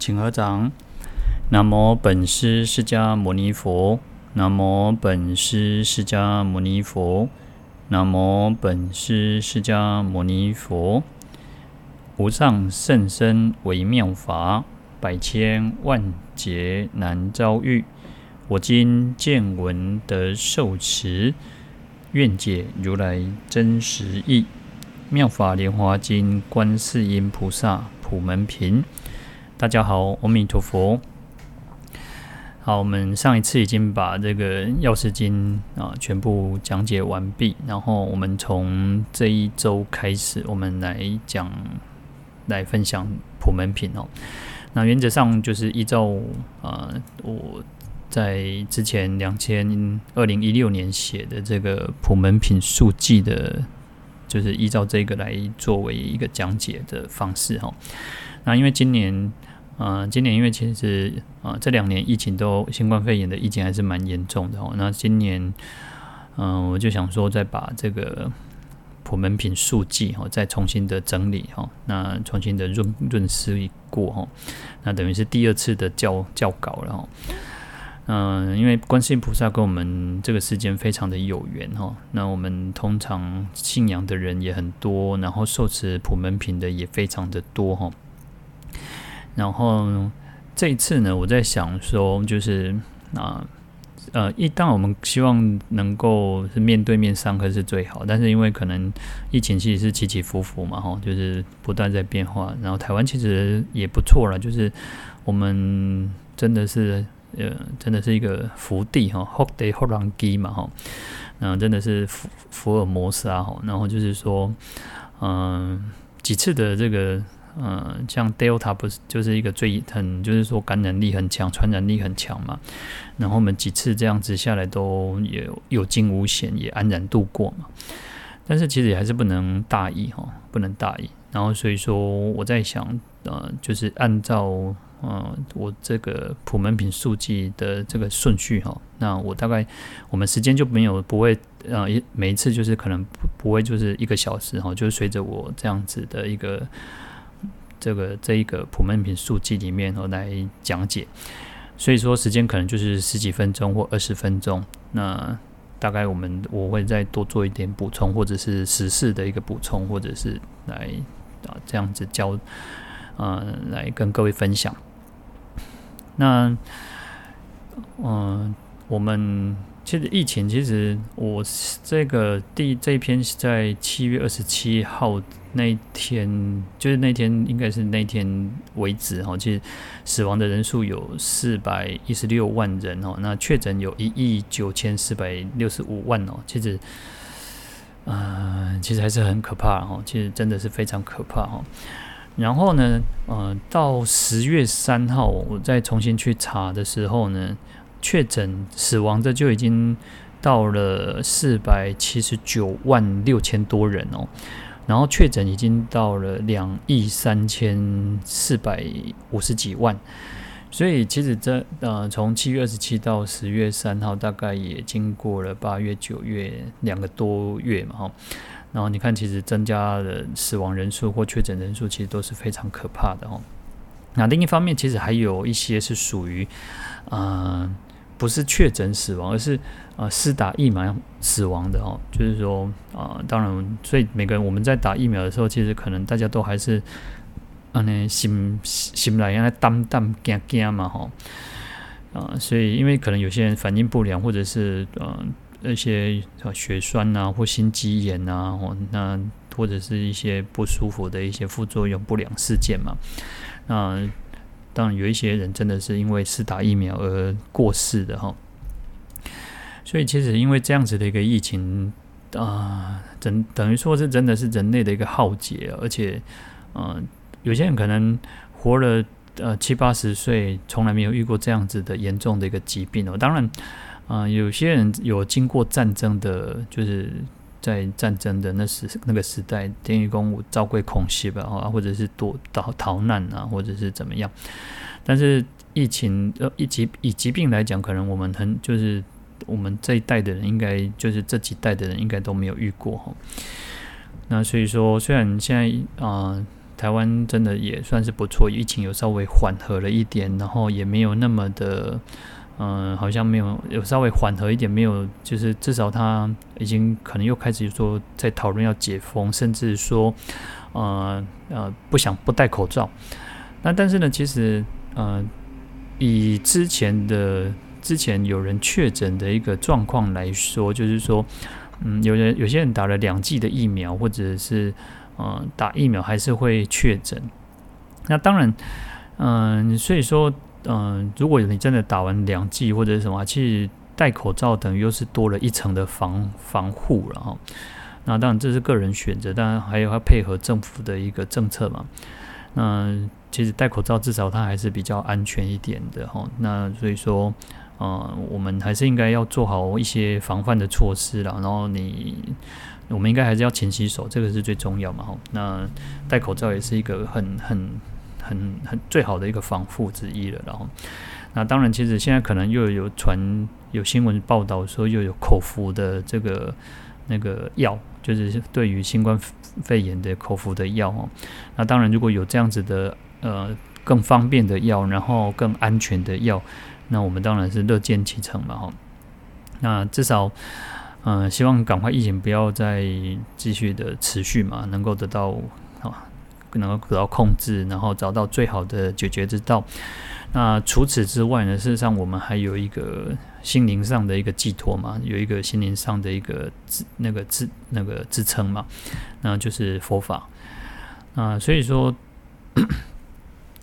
请合掌。南无本师释迦牟尼佛。南无本师释迦牟尼佛。南无本师释迦牟尼佛。无上甚深微妙法，百千万劫难遭遇。我今见闻得受持，愿解如来真实意。妙法莲华经，观世音菩萨普门品。大家好，阿弥陀佛。好，我们上一次已经把这个药师经啊全部讲解完毕，然后我们从这一周开始，我们来讲来分享普门品哦。那原则上就是依照啊我在之前两千二零一六年写的这个普门品述记的。就是依照这个来作为一个讲解的方式哈。那因为今年，呃，今年因为其实啊、这两年疫情都新冠肺炎的疫情还是蛮严重的哦。那今年，嗯、我就想说再把这个普门品述记哈，再重新的整理哈，那重新的润润饰一过哈。那等于是第二次的校校稿了哈。嗯，因为观世音菩萨跟我们这个世间非常的有缘哈，那我们通常信仰的人也很多，然后受持普门品的也非常的多哈。然后这一次呢，我在想说，就是啊，呃，一旦我们希望能够是面对面上课是最好，但是因为可能疫情其实是起起伏伏嘛哈，就是不断在变化。然后台湾其实也不错了，就是我们真的是。呃，真的是一个福地哈，福地福人居嘛哈，嗯，真的是福福尔摩斯啊哈，然后就是说，嗯，几次的这个，嗯，像 Delta 不是就是一个最很，就是说感染力很强，传染力很强嘛，然后我们几次这样子下来都也有惊无险，也安然度过嘛，但是其实也还是不能大意哈，不能大意，然后所以说我在想，呃，就是按照。嗯，我这个普门品述记的这个顺序哈，那我大概我们时间就没有不会呃一每一次就是可能不不会就是一个小时哈，就是随着我这样子的一个这个这一个普门品数据里面哦来讲解，所以说时间可能就是十几分钟或二十分钟，那大概我们我会再多做一点补充，或者是时事的一个补充，或者是来啊这样子教呃来跟各位分享。那，嗯、我们其实疫情，其实我这个第这一篇是在七月二十七号那一天，就是那天应该是那天为止哈，其实死亡的人数有四百一十六万人哦，那确诊有一亿九千四百六十五万哦，其实，嗯、呃，其实还是很可怕哈，其实真的是非常可怕哈。然后呢，呃，到十月三号，我再重新去查的时候呢，确诊死亡的就已经到了四百七十九万六千多人哦，然后确诊已经到了两亿三千四百五十几万，所以其实这呃，从七月二十七到十月三号，大概也经过了八月、九月两个多月嘛，哈。然后你看，其实增加的死亡人数或确诊人数，其实都是非常可怕的哦。那另一方面，其实还有一些是属于，呃，不是确诊死亡，而是呃施打疫苗死亡的哦。就是说，啊、呃，当然，所以每个人我们在打疫苗的时候，其实可能大家都还是，啊，那心心来让他担担惊惊嘛，哈。啊，所以因为可能有些人反应不良，或者是呃。那些血栓啊，或心肌炎啊，哦，那或者是一些不舒服的一些副作用、不良事件嘛。那当然有一些人真的是因为是打疫苗而过世的哈。所以其实因为这样子的一个疫情啊，等等于说是真的是人类的一个浩劫，而且，嗯，有些人可能活了呃七八十岁，从来没有遇过这样子的严重的一个疾病哦。当然。啊、有些人有经过战争的，就是在战争的那时那个时代，天雨公遭过空袭吧，啊，或者是躲逃逃难啊，或者是怎么样。但是疫情呃，以疾以疾病来讲，可能我们很就是我们这一代的人，应该就是这几代的人，应该都没有遇过哈。那所以说，虽然现在啊、台湾真的也算是不错，疫情有稍微缓和了一点，然后也没有那么的，嗯、好像没有有稍微缓和一点，没有，就是至少他已经可能又开始说在讨论要解封，甚至说，呃呃，不想不戴口罩。那但是呢，其实，呃，以之前的之前有人确诊的一个状况来说，就是说，嗯，有人有些人打了两剂的疫苗，或者是。嗯，打疫苗还是会确诊。那当然，嗯，所以说，嗯，如果你真的打完两剂或者是什么，其实戴口罩等于又是多了一层的防防护了哈。那当然这是个人选择，当然还有要配合政府的一个政策嘛。那其实戴口罩至少它还是比较安全一点的哈。那所以说，嗯，我们还是应该要做好一些防范的措施了。然后你。我们应该还是要勤洗手，这个是最重要嘛。哈，那戴口罩也是一个很很很很最好的一个防护之一了。然后，那当然，其实现在可能又有传有新闻报道说又有口服的这个那个药，就是对于新冠肺炎的口服的药哦。那当然，如果有这样子的呃更方便的药，然后更安全的药，那我们当然是乐见其成嘛。哈，那至少。嗯、希望赶快疫情不要再继续的持续嘛，能够得到，能够得到控制，然后找到最好的解决之道。那除此之外呢，事实上我们还有一个心灵上的一个寄托嘛，有一个心灵上的一个支那个支那个支撑嘛，那就是佛法。啊，所以说。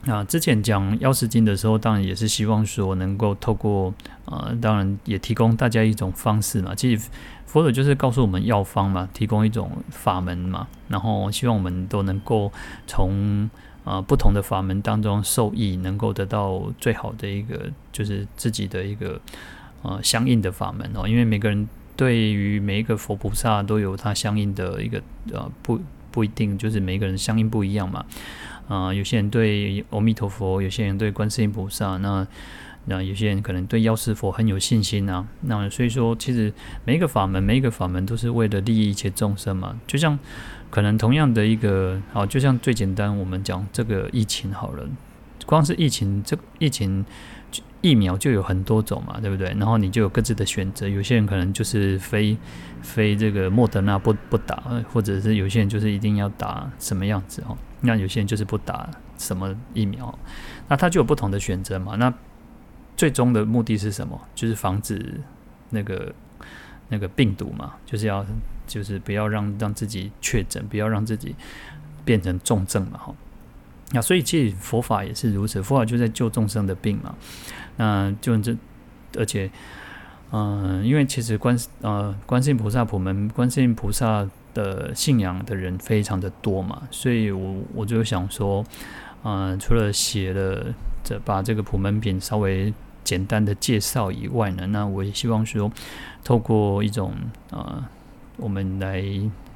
啊，之前讲药师经的时候，当然也是希望说能够透过呃，当然也提供大家一种方式嘛。其实佛陀就是告诉我们药方嘛，提供一种法门嘛，然后希望我们都能够从呃不同的法门当中受益，能够得到最好的一个就是自己的一个呃相应的法门哦。因为每个人对于每一个佛菩萨都有他相应的一个呃不不一定就是每个人相应不一样嘛。啊、有些人对阿弥陀佛，有些人对观世音菩萨，那那有些人可能对药师佛很有信心啊。那所以说，其实每一个法门，每一个法门都是为了利益一切众生嘛。就像可能同样的一个，好，就像最简单，我们讲这个疫情好了，光是疫情，这疫情疫苗就有很多种嘛，对不对？然后你就有各自的选择，有些人可能就是非非这个莫德纳不不打，或者是有些人就是一定要打什么样子哦。那有些人就是不打什么疫苗，那他就有不同的选择嘛。那最终的目的是什么？就是防止那个那个病毒嘛，就是要就是不要让让自己确诊，不要让自己变成重症嘛。哈，那所以其实佛法也是如此，佛法就在救众生的病嘛。那就这，而且，嗯、因为其实观呃观世音菩萨普门，观世音菩萨。的信仰的人非常的多嘛，所以我我就想说，嗯、除了写了这把这个普门品稍微简单的介绍以外呢，那我也希望说，透过一种呃，我们来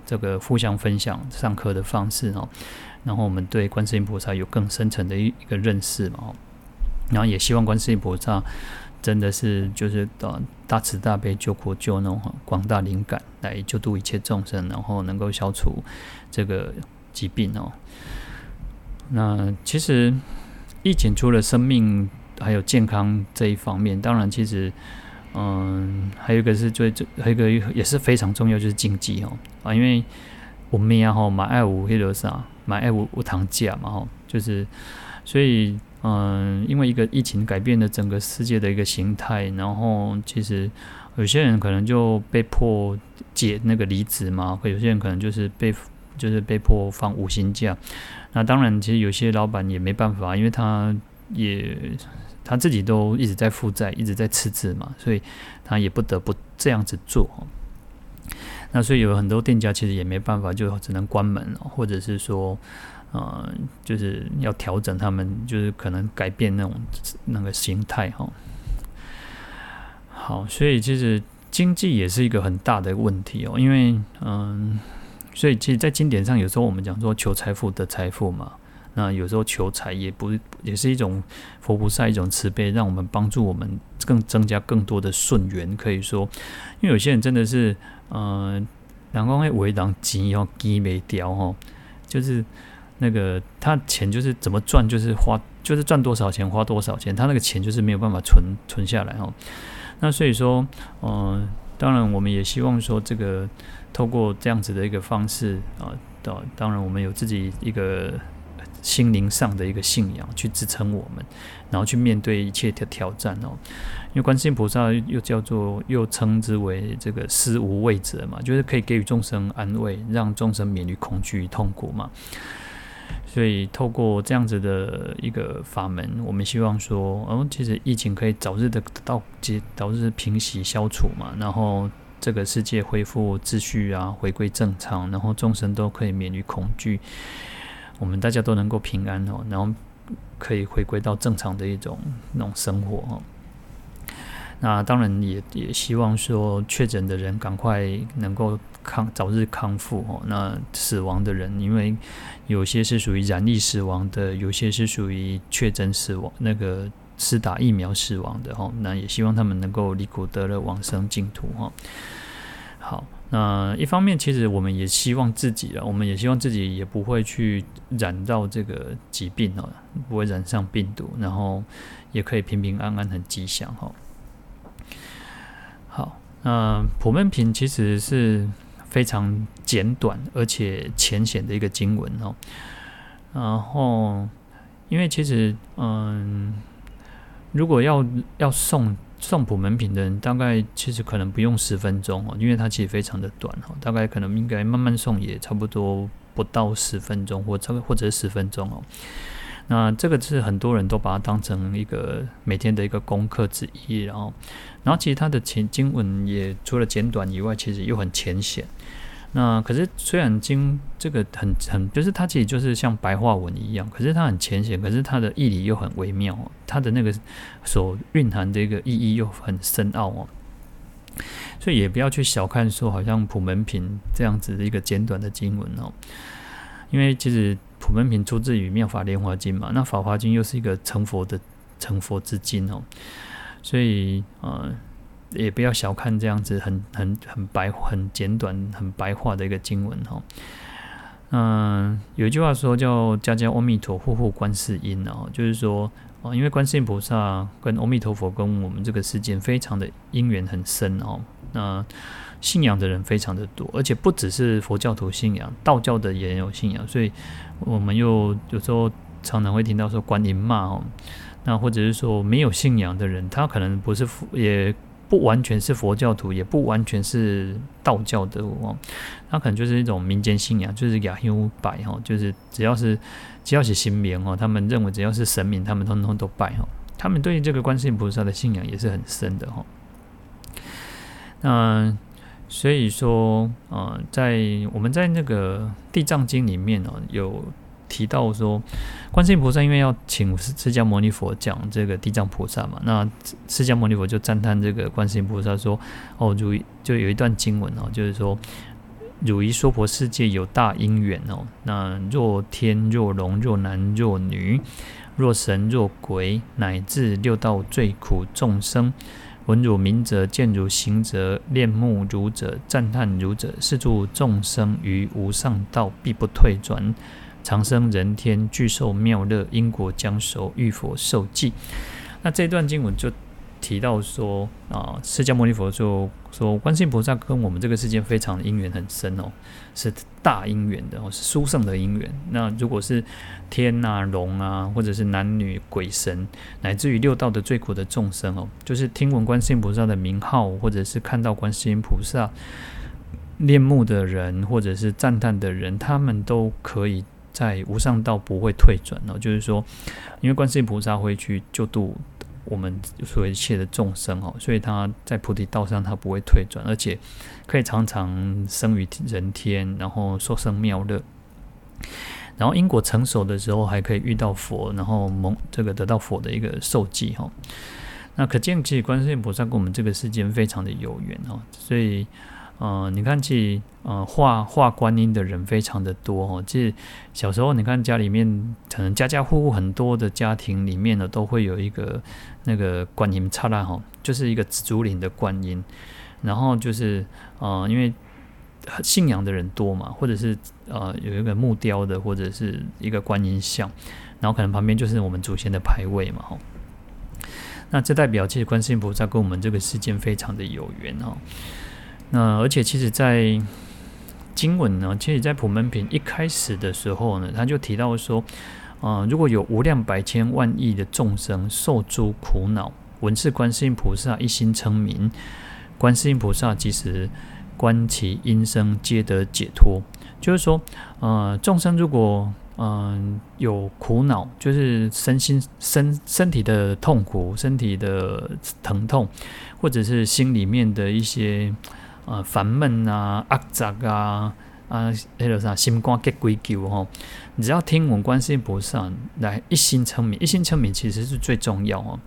这个互相分享上课的方式哦，然后我们对观世音菩萨有更深层的一一个认识嘛，然后也希望观世音菩萨。真的是就是大大慈大悲救苦救难广大灵感来救度一切众生，然后能够消除这个疾病哦。那其实疫情除了生命还有健康这一方面，当然其实嗯还有一个是最最还有一个也是非常重要，就是经济哦啊，因为我们呀哈买爱五黑罗啥买爱五无糖价嘛哈，就是所以。嗯，因为一个疫情改变了整个世界的一个形态，然后其实有些人可能就被迫解那个离职嘛，或有些人可能就是被就是被迫放五薪假。那当然，其实有些老板也没办法，因为他也他自己都一直在负债，一直在赤字嘛，所以他也不得不这样子做。那所以有很多店家其实也没办法，就只能关门了，或者是说。呃，就是要调整他们，就是可能改变那种那个形态哈。好，所以其实经济也是一个很大的问题哦，因为嗯，所以其实，在经典上有时候我们讲说求财富得财富嘛，那有时候求财也不也是一种佛菩萨一种慈悲，让我们帮助我们更增加更多的顺缘，可以说，因为有些人真的是嗯，两光会为当钱要积没掉哈，就是。那个他钱就是怎么赚就是花，就是赚多少钱花多少钱，他那个钱就是没有办法存存下来哦。那所以说，嗯、当然我们也希望说，这个透过这样子的一个方式啊，当、当然我们有自己一个心灵上的一个信仰去支撑我们，然后去面对一切的挑战哦。因为观世音菩萨又叫做又称之为这个施无畏者嘛，就是可以给予众生安慰，让众生免于恐惧与痛苦嘛。所以，透过这样子的一个法门，我们希望说，哦，其实疫情可以早日的到解，早日平息消除嘛，然后这个世界恢复秩序啊，回归正常，然后众生都可以免于恐惧，我们大家都能够平安哦，然后可以回归到正常的一种那种生活哦。那当然也也希望说，确诊的人赶快能够康早日康复哦。那死亡的人，因为有些是属于染疫死亡的，有些是属于确诊死亡，那个是打疫苗死亡的哈。那也希望他们能够离苦得乐，往生净土哈。好，那一方面其实我们也希望自己啊，我们也希望自己也不会去染到这个疾病哦，不会染上病毒，然后也可以平平安安，很吉祥哈。好，那普门品其实是非常简短而且浅显的一个经文哦。然后，因为其实，嗯，如果要要诵诵普门品的人，大概其实可能不用十分钟哦，因为它其实非常的短哦，大概可能应该慢慢诵也差不多不到十分钟，或差或者十分钟哦。那这个是很多人都把它当成一个每天的一个功课之一，然后，然后其实它的经经文也除了简短以外，其实又很浅显。那可是虽然经这个很很，就是它其实就是像白话文一样，可是它很浅显，可是它的义理又很微妙，它的那个所蕴含的一个意义又很深奥哦。所以也不要去小看说好像普门品这样子的一个简短的经文哦，因为其实。普门品出自于《妙法莲华经》嘛，那《法华经》又是一个成佛的成佛之经哦，所以呃，也不要小看这样子很很很白、很简短、很白话的一个经文哈。嗯、有一句话说叫“家家阿弥陀，户户观世音”哦，就是说哦，因为观世音菩萨跟阿弥陀佛跟我们这个世界非常的因缘很深哦，那。信仰的人非常的多，而且不只是佛教徒信仰，道教的也有信仰，所以我们又有时候常常会听到说观音妈哦，那或者是说没有信仰的人，他可能不是佛，也不完全是佛教徒，也不完全是道教的哦，他可能就是一种民间信仰，就是亚修拜哈，就是只要是只要是神明哦，他们认为只要是神明，他们通通都拜哈，他们对于这个观世音菩萨的信仰也是很深的哈，那。所以说，呃，在我们在那个《地藏经》里面呢，有提到说，观世音菩萨因为要请释迦牟尼佛讲这个地藏菩萨嘛，那释迦牟尼佛就赞叹这个观世音菩萨说：“哦，如就有一段经文哦，就是说，汝一娑婆世界有大因缘哦，那若天若龙若男若女，若神若鬼，乃至六道最苦众生。”闻汝明者，见汝行者，恋慕汝者，赞叹汝者，是诸众生于无上道必不退转，长生人天，具受妙乐，因果将熟，遇佛受记。那这段经文就。提到说啊，释迦牟尼佛就说，观世音菩萨跟我们这个世界非常的因缘很深哦，是大因缘的哦，是殊胜的因缘。那如果是天啊、龙啊，或者是男女鬼神，乃至于六道的最苦的众生哦，就是听闻观世音菩萨的名号，或者是看到观世音菩萨恋慕的人，或者是赞叹的人，他们都可以在无上道不会退转哦。就是说，因为观世音菩萨会去救度。我们所一切的众生哦，所以他在菩提道上他不会退转，而且可以常常生于人天，然后受生妙乐，然后因果成熟的时候还可以遇到佛，然后蒙这个得到佛的一个受记哈。那可见其实观世音菩萨跟我们这个世间非常的有缘哦，所以。嗯、你看，其实，呃，画画观音的人非常的多哦。其实小时候，你看家里面，可能家家户户很多的家庭里面呢，都会有一个那个观音刹那哈，就是一个紫竹林的观音。然后就是，呃，因为信仰的人多嘛，或者是呃有一个木雕的，或者是一个观音像，然后可能旁边就是我们祖先的牌位嘛，哈。那这代表其实观世音菩萨跟我们这个世界非常的有缘哦。那而且其实，在经文呢，其实，在普门品一开始的时候呢，他就提到说，啊、呃，如果有无量百千万亿的众生受诸苦恼，闻是观世音菩萨一心称名，观世音菩萨即时观其音声，皆得解脱。就是说，呃，众生如果嗯、呃，有苦恼，就是身心身身体的痛苦，身体的疼痛，或者是心里面的一些呃烦闷啊、压杂啊。啊，那个啥，心肝结鬼求吼，你只要听闻观世音菩萨来一心称名，一心称名其实是最重要哦。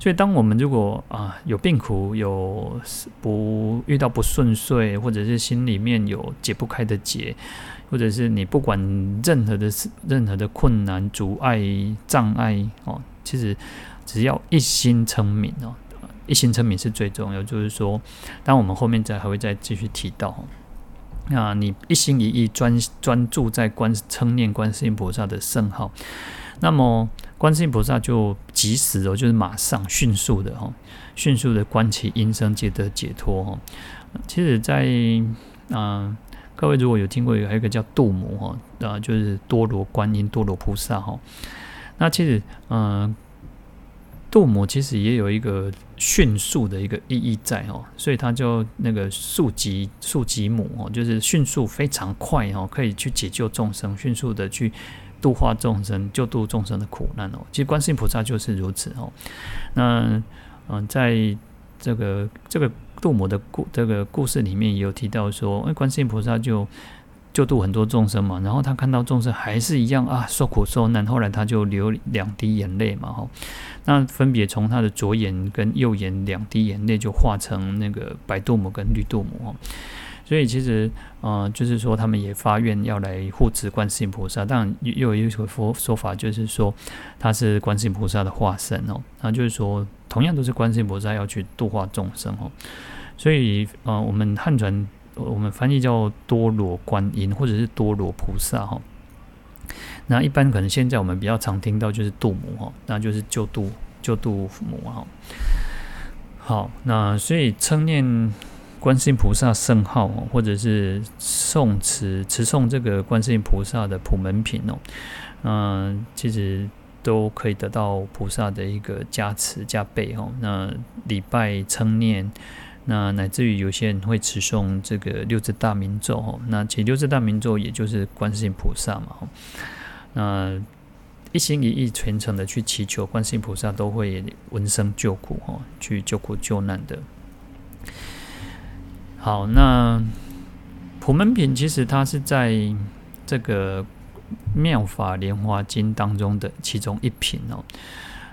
所以，当我们如果啊有病苦，有不遇到不顺遂，或者是心里面有解不开的结，或者是你不管任何的任何的困难、阻碍、障碍哦，其实只要一心称名哦，一心称名是最重要。就是说，当我们后面再还会再继续提到。那你一心一意专专注在观称念观世音菩萨的圣号，那么观世音菩萨就即时哦，就是马上迅速的哈，迅速的观其音声，皆得解脱哈。其实在，在、呃、啊，各位如果有听过，还有一个叫度母哈，啊，就是多罗观音、多罗菩萨哈。那其实，嗯、度母其实也有一个迅速的一个意义在哦，所以它就那个速即速即母哦，就是迅速非常快哦，可以去解救众生，迅速的去度化众生，救度众生的苦难哦。其实观世音菩萨就是如此哦。那嗯，在这个这个度母的故这个故事里面也有提到说，哎，观世音菩萨就。救度很多众生嘛，然后他看到众生还是一样啊，受苦受难，后来他就流两滴眼泪嘛，哈，那分别从他的左眼跟右眼两滴眼泪就化成那个白度母跟绿度母，所以其实呃，就是说他们也发愿要来护持观世音菩萨，当然又有一个说说法，就是说他是观世音菩萨的化身哦，那就是说同样都是观世音菩萨要去度化众生哦，所以呃，我们汉传。我们翻译叫多罗观音，或者是多罗菩萨哈。那一般可能现在我们比较常听到就是度母哈，那就是救度救度母哈。好，那所以称念观世音菩萨圣号，或者是诵持持诵这个观世音菩萨的普门品哦，嗯，其实都可以得到菩萨的一个加持加倍哈。那礼拜称念。那乃至于有些人会持诵这个六字大明咒，那其六字大明咒也就是观世音菩萨嘛，那一心一意虔诚的去祈求观世音菩萨都会闻声救苦哦，去救苦救难的。好，那普门品其实它是在这个妙法莲华经当中的其中一品哦，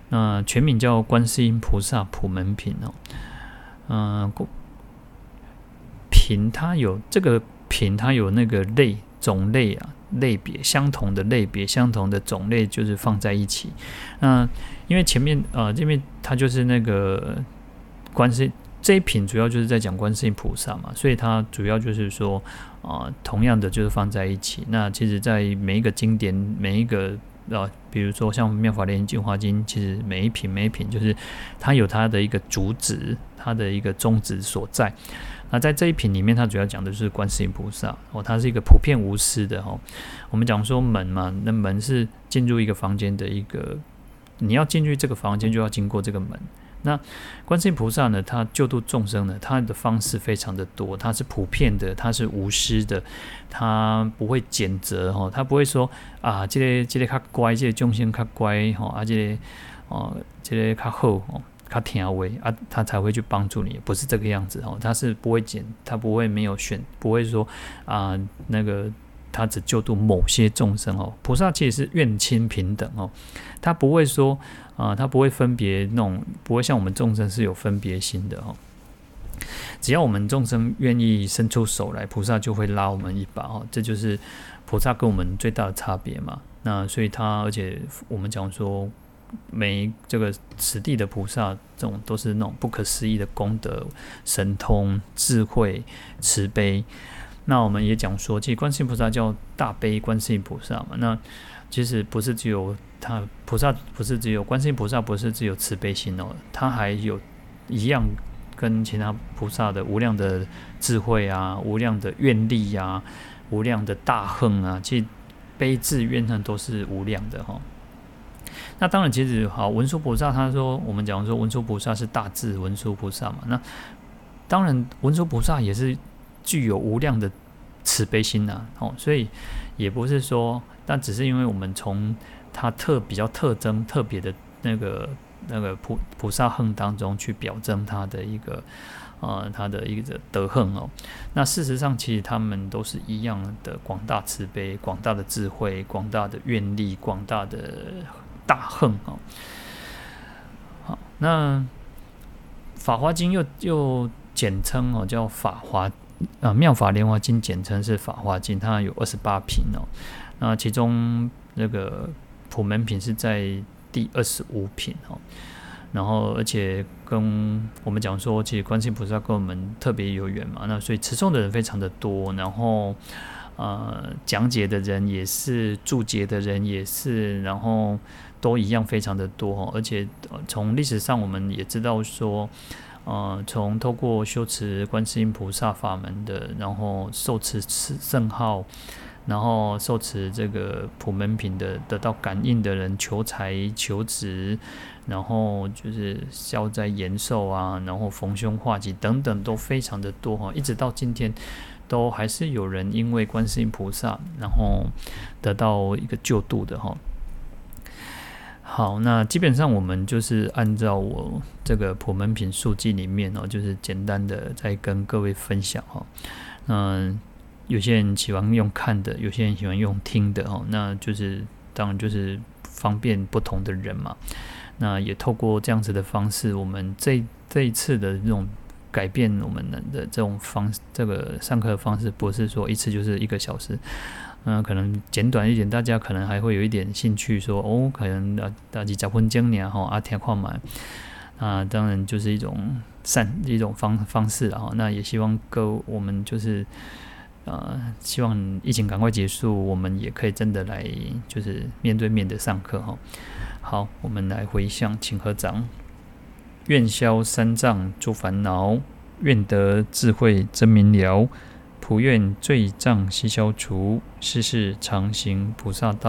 那全名叫观世音菩萨普门品哦。嗯，品它有这个品，它有那个类种类啊，类别相同的类别，相同的种类就是放在一起。嗯，因为前面呃这边它就是那个观世这一品主要就是在讲观世音菩萨嘛，所以它主要就是说啊、呃，同样的就是放在一起。那其实，在每一个经典，每一个啊，比如说像《妙法莲华经》华经，其实每一品每一品就是它有它的一个主旨。它的一个宗旨所在，那在这一品里面，它主要讲的是观世音菩萨哦，它是一个普遍无私的哦。我们讲说门嘛，那门是进入一个房间的一个，你要进去这个房间就要经过这个门。那观世音菩萨呢，他救度众生呢，他的方式非常的多，他是普遍的，他是无私的，他不会拣择哈，他不会说啊，这个这个较乖，这个众生较乖哈，啊这个哦，这个较好哦。他听话啊，他才会去帮助你，不是这个样子哦。他是不会拣，他不会没有选，不会说啊，那个他只救度某些众生哦。菩萨其实是愿亲平等哦，他不会说啊，他不会分别那种，不会像我们众生是有分别心的哦。只要我们众生愿意伸出手来，菩萨就会拉我们一把哦。这就是菩萨跟我们最大的差别嘛。那所以他，而且我们讲说。每这个此地的菩萨，这种都是那种不可思议的功德、神通、智慧、慈悲。那我们也讲说，其实观世音菩萨叫大悲观世音菩萨嘛。那其实不是只有他菩萨，不是只有观世音菩萨，不是只有慈悲心哦，他还有一样跟其他菩萨的无量的智慧啊，无量的愿力、啊，无量的大恨啊，其实悲智怨恨都是无量的哈、哦。那当然，其实好文殊菩萨，他说我们讲说文殊菩萨是大智文殊菩萨嘛。那当然，文殊菩萨也是具有无量的慈悲心呐、啊。哦，所以也不是说，但只是因为我们从他特比较特征特别的那个那个菩菩萨恨当中去表征他的一个呃他的一个德行哦。那事实上，其实他们都是一样的广大慈悲、广大的智慧、广大的愿力、广大的。大恨哦，好，那《法华经》又又简称哦，叫法华啊，《妙法莲华经》简称是《法华经》，它有二十八品哦。那其中那个普门品是在第二十五品哦。然后，而且跟我们讲说，其实观世音菩萨跟我们特别有缘嘛，那所以持诵的人非常的多，然后。呃，讲解的人也是，注解的人也是，然后都一样非常的多，而且从历史上我们也知道说，呃，从透过修持观世音菩萨法门的，然后受持圣号，然后受持这个普门品的，得到感应的人，求财求职，然后就是消灾延寿啊，然后逢凶化吉等等，都非常的多哈，一直到今天。都还是有人因为观世音菩萨，然后得到一个救度的哈。好，那基本上我们就是按照我这个普门品数记里面哦，就是简单的再跟各位分享哈。嗯，有些人喜欢用看的，有些人喜欢用听的哦。那就是当然就是方便不同的人嘛。那也透过这样子的方式，我们这这一次的这种。改变我们的这种方，这个上课的方式不是说一次就是一个小时，嗯、呃，可能简短一点，大家可能还会有一点兴趣说，哦，可能啊，大家结婚经年哈，阿天矿满，啊，当然就是一种善一种方方式啊，那也希望各我们就是，呃，希望疫情赶快结束，我们也可以真的来就是面对面的上课哈。好，我们来回向，请合掌。愿消三障诸烦恼，愿得智慧真明了，普愿罪障悉消除，世事常行菩萨道。